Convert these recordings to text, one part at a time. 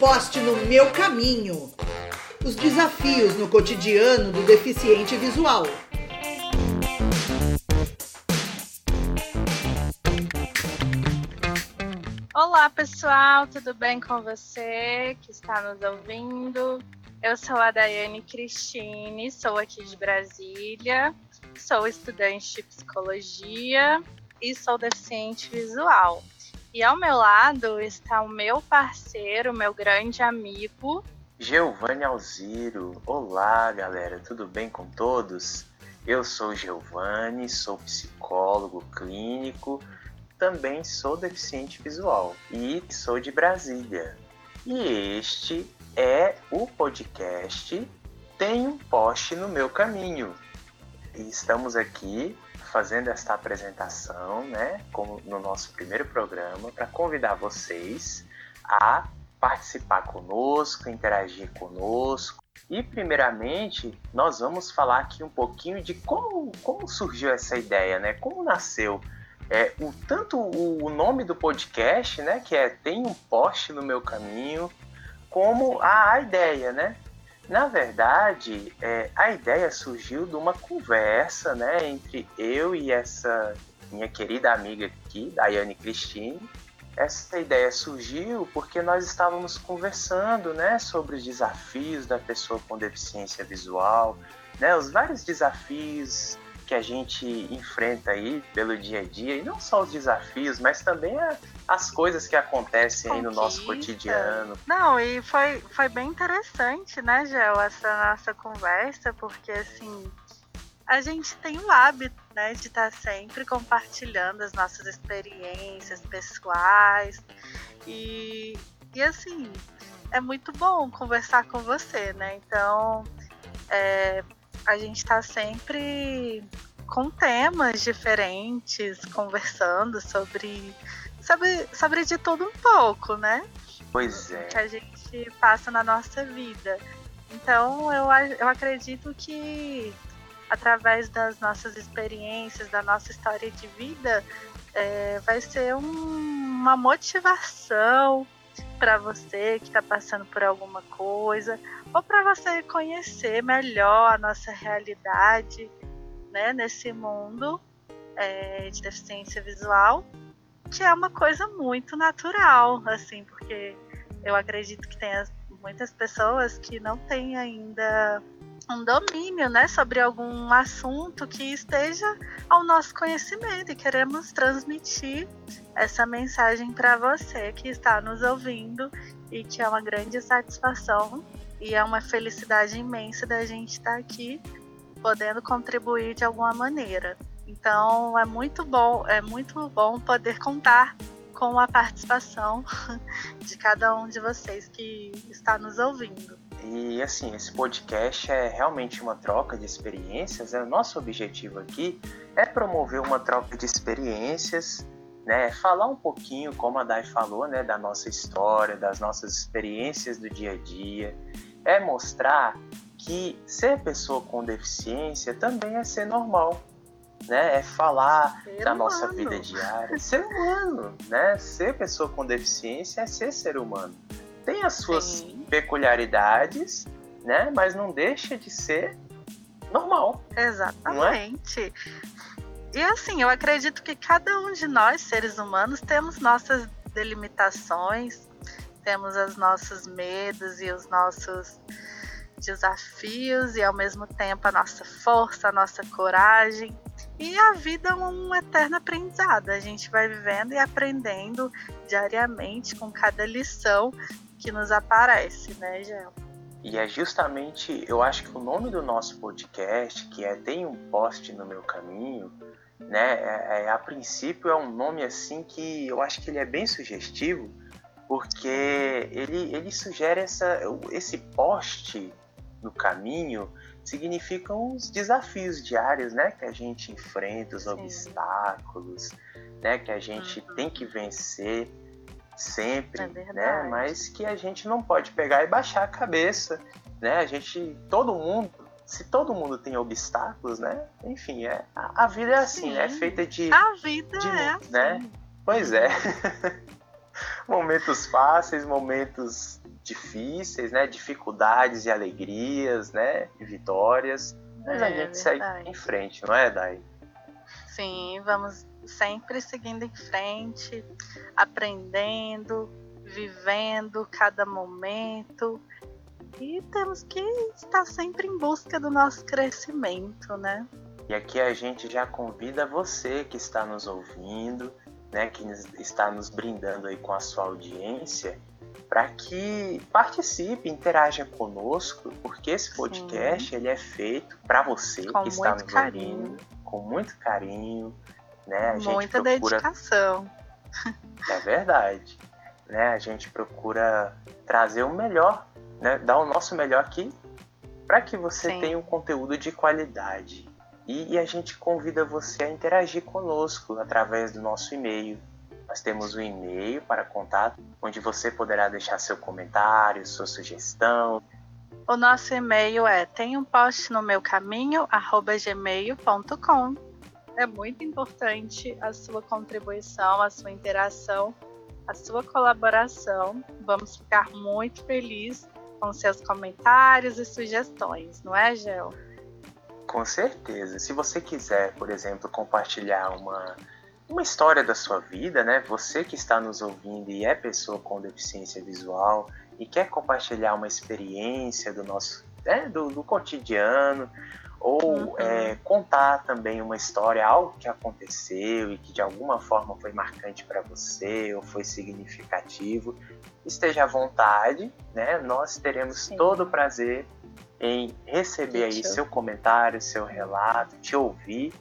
poste no meu caminho. Os desafios no cotidiano do deficiente visual. Olá, pessoal, tudo bem com você que está nos ouvindo? Eu sou a Daiane Cristine, sou aqui de Brasília, sou estudante de psicologia e sou deficiente visual. E ao meu lado está o meu parceiro, meu grande amigo, Giovanni Alziro. Olá, galera, tudo bem com todos? Eu sou Giovanni, sou psicólogo clínico, também sou deficiente visual e sou de Brasília. E este é o podcast Tem um Poste no Meu Caminho. E estamos aqui fazendo esta apresentação, né, como no nosso primeiro programa, para convidar vocês a participar conosco, interagir conosco. E primeiramente, nós vamos falar aqui um pouquinho de como, como surgiu essa ideia, né? Como nasceu é, o tanto o nome do podcast, né, que é Tem um poste no meu caminho, como a, a ideia, né? Na verdade, é, a ideia surgiu de uma conversa, né, entre eu e essa minha querida amiga aqui, Daiane Cristine. Essa ideia surgiu porque nós estávamos conversando, né, sobre os desafios da pessoa com deficiência visual, né, os vários desafios que a gente enfrenta aí pelo dia a dia, e não só os desafios, mas também a, as coisas que acontecem aí no nosso cotidiano. Não, e foi, foi bem interessante, né, Gel, essa nossa conversa, porque assim, a gente tem o hábito, né, de estar sempre compartilhando as nossas experiências pessoais e, e assim, é muito bom conversar com você, né? Então, é, a gente está sempre com temas diferentes, conversando sobre, sobre, sobre de tudo um pouco, né? Pois é. Que a gente passa na nossa vida. Então, eu, eu acredito que através das nossas experiências, da nossa história de vida, é, vai ser um, uma motivação para você que está passando por alguma coisa, ou para você conhecer melhor a nossa realidade né, nesse mundo é, de deficiência visual, que é uma coisa muito natural, assim, porque eu acredito que tem muitas pessoas que não têm ainda um domínio, né, sobre algum assunto que esteja ao nosso conhecimento e queremos transmitir essa mensagem para você que está nos ouvindo e que é uma grande satisfação e é uma felicidade imensa da gente estar aqui podendo contribuir de alguma maneira. Então é muito bom, é muito bom poder contar com a participação de cada um de vocês que está nos ouvindo. E assim, esse podcast é realmente uma troca de experiências. Né? O nosso objetivo aqui é promover uma troca de experiências, né? Falar um pouquinho, como a Dai falou, né, da nossa história, das nossas experiências do dia a dia. É mostrar que ser pessoa com deficiência também é ser normal, né? É falar ser da humano. nossa vida diária, ser humano, né? Ser pessoa com deficiência é ser ser humano. Tem as suas Sim. Peculiaridades, né? Mas não deixa de ser normal. Exatamente. E assim, eu acredito que cada um de nós, seres humanos, temos nossas delimitações, temos os nossos medos e os nossos desafios e ao mesmo tempo a nossa força, a nossa coragem. E a vida é um eterno aprendizado. A gente vai vivendo e aprendendo diariamente com cada lição que nos aparece, né, Gel? E é justamente, eu acho que o nome do nosso podcast, que é Tem um Poste no Meu Caminho, né, é, é, a princípio é um nome assim que eu acho que ele é bem sugestivo, porque ele, ele sugere essa, esse poste no caminho significam os desafios diários, né, que a gente enfrenta, os Sim. obstáculos, né, que a gente uhum. tem que vencer sempre, é né, mas que a gente não pode pegar e baixar a cabeça, né, a gente, todo mundo, se todo mundo tem obstáculos, né, enfim, é, a, a vida é assim, Sim. né, é feita de... A vida de, é assim. Né? Pois é. momentos fáceis, momentos difíceis, né? Dificuldades e alegrias, né? E vitórias. Mas É, a gente verdade. segue em frente, não é, Dai? Sim, vamos sempre seguindo em frente, aprendendo, vivendo cada momento. E temos que estar sempre em busca do nosso crescimento, né? E aqui a gente já convida você que está nos ouvindo, né, que está nos brindando aí com a sua audiência, para que participe, interaja conosco, porque esse podcast ele é feito para você Com que está nos carinho. ouvindo, com muito carinho, né? A gente Muita procura dedicação. é verdade. Né? A gente procura trazer o melhor, né? dar o nosso melhor aqui para que você Sim. tenha um conteúdo de qualidade. E, a gente convida você a interagir conosco através do nosso e-mail. Nós temos um e-mail para contato, onde você poderá deixar seu comentário, sua sugestão. O nosso e-mail é tem um post no meu caminho, gmail.com. É muito importante a sua contribuição, a sua interação, a sua colaboração. Vamos ficar muito felizes com seus comentários e sugestões, não é, Gel? Com certeza. Se você quiser, por exemplo, compartilhar uma, uma história da sua vida, né? Você que está nos ouvindo e é pessoa com deficiência visual e quer compartilhar uma experiência do nosso, né, do, do cotidiano, ou Uhum. é, contar também uma história, algo que aconteceu e que de alguma forma foi marcante para você ou foi significativo, esteja à vontade, né? Nós teremos Sim. todo o prazer em receber aí seu comentário, seu relato, te ouvir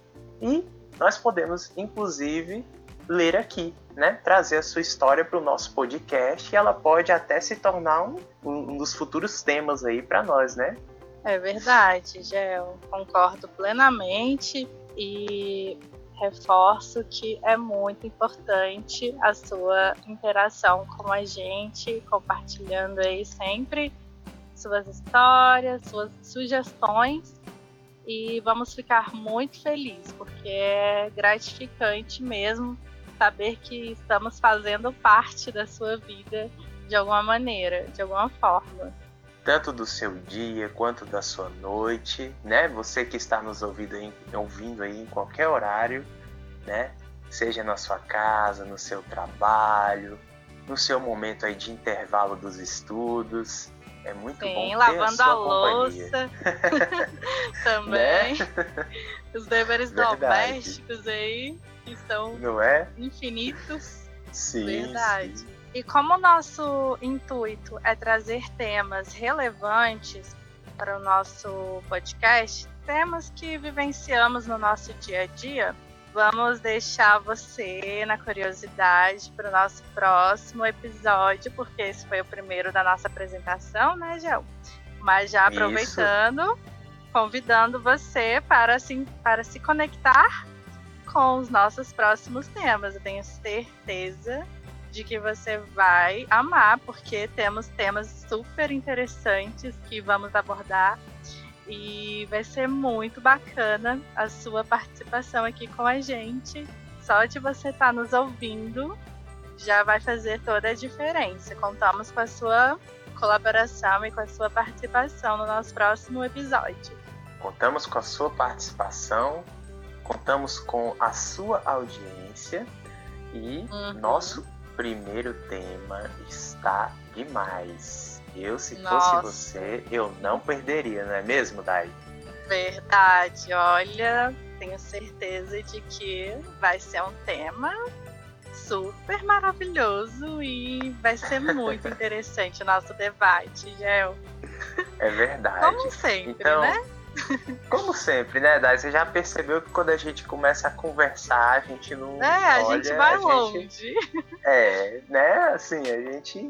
e nós podemos inclusive ler aqui, né? Trazer a sua história para o nosso podcast e ela pode até se tornar um, um dos futuros temas aí para nós, né? É verdade, Gel. Concordo plenamente e reforço que é muito importante a sua interação com a gente, compartilhando aí sempre suas histórias, suas sugestões e vamos ficar muito felizes porque é gratificante mesmo saber que estamos fazendo parte da sua vida de alguma maneira, de alguma forma. tanto do seu dia quanto da sua noite, né? Você que está nos ouvindo aí, ouvindo aí em qualquer horário, né? Seja na sua casa, no seu trabalho, no seu momento aí de intervalo dos estudos. É muito bom Sim, ter lavando a a, louça também. Os deveres Verdade. domésticos aí, que são Não é? infinitos. Sim. Verdade. sim. E como o nosso intuito é trazer temas relevantes para o nosso podcast, temas que vivenciamos no nosso dia a dia, vamos deixar você na curiosidade para o nosso próximo episódio, porque esse foi o primeiro da nossa apresentação, né, Gel? Mas já Isso. aproveitando, convidando você para se, para se conectar com os nossos próximos temas. Eu tenho certeza de que você vai amar, porque temos temas super interessantes que vamos abordar e vai ser muito bacana a sua participação aqui com a gente. Só de você estar nos ouvindo já vai fazer toda a diferença. Contamos com a sua colaboração e com a sua participação no nosso próximo episódio. Contamos com a sua participação, contamos com a sua audiência e Uhum. nosso primeiro tema está demais. Eu, se Nossa. fosse você, eu não perderia, não é mesmo, Dai? Verdade, olha, tenho certeza de que vai ser um tema super maravilhoso e vai ser muito interessante o nosso debate, Gel. É verdade. Como sempre, Então, né? Como sempre, né, Dai? Você já percebeu que quando a gente começa a conversar, a gente não. É, a olha, gente vai a gente- longe. É, né? Assim, a gente.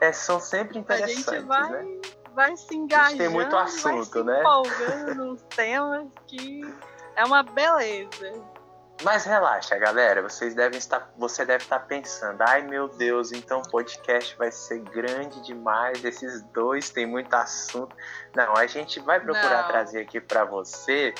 É, são sempre A interessantes, gente vai, né? vai se engajando, tem muito vai assunto, se né? empolgando nos temas que é uma beleza. Mas relaxa, galera. Vocês devem estar, você deve estar pensando, ai meu Deus, então o podcast vai ser grande demais. Esses dois têm muito assunto. Não, a gente vai procurar Não. trazer aqui para você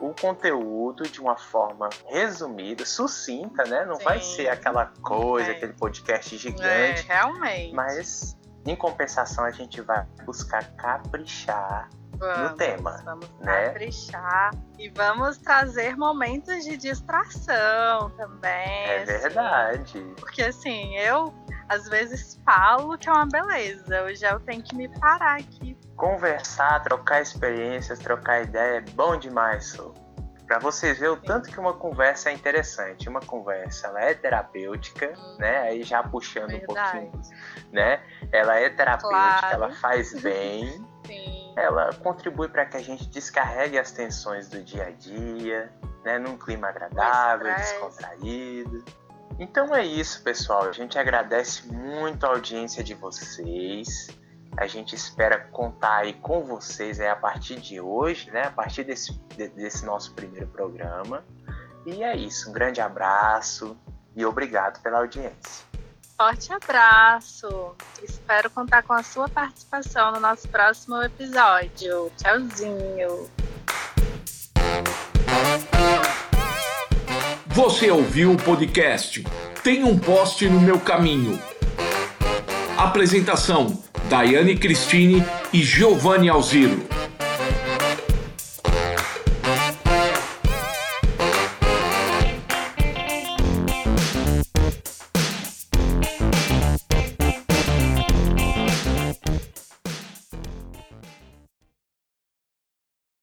o conteúdo de uma forma resumida, sucinta, né? Não Sim. vai ser aquela coisa, é. aquele podcast gigante. É, realmente. Mas, em compensação, a gente vai buscar caprichar Vamos, no tema. Vamos né? caprichar e vamos trazer momentos de distração também. É assim, verdade. Porque assim, eu às vezes falo que é uma beleza. Hoje eu tenho que me parar aqui. Conversar, trocar experiências, trocar ideia é bom demais. Para vocês ver o tanto que uma conversa é interessante. Uma conversa, ela é terapêutica, né? Aí já puxando Verdade. um pouquinho, né? Ela é terapêutica, claro. ela faz bem. Sim. Ela contribui para que a gente descarregue as tensões do dia a dia, né? Num clima agradável, descontraído. Então é isso, pessoal. A gente agradece muito a audiência de vocês. A gente espera contar aí com vocês aí a partir de hoje, né? A partir desse, desse nosso primeiro programa. E é isso. Um grande abraço e obrigado pela audiência. Forte abraço. Espero contar com a sua participação no nosso próximo episódio. Tchauzinho. Você ouviu o podcast Tem um poste no meu caminho. Apresentação: Daiane Cristine e Giovanni Alziro.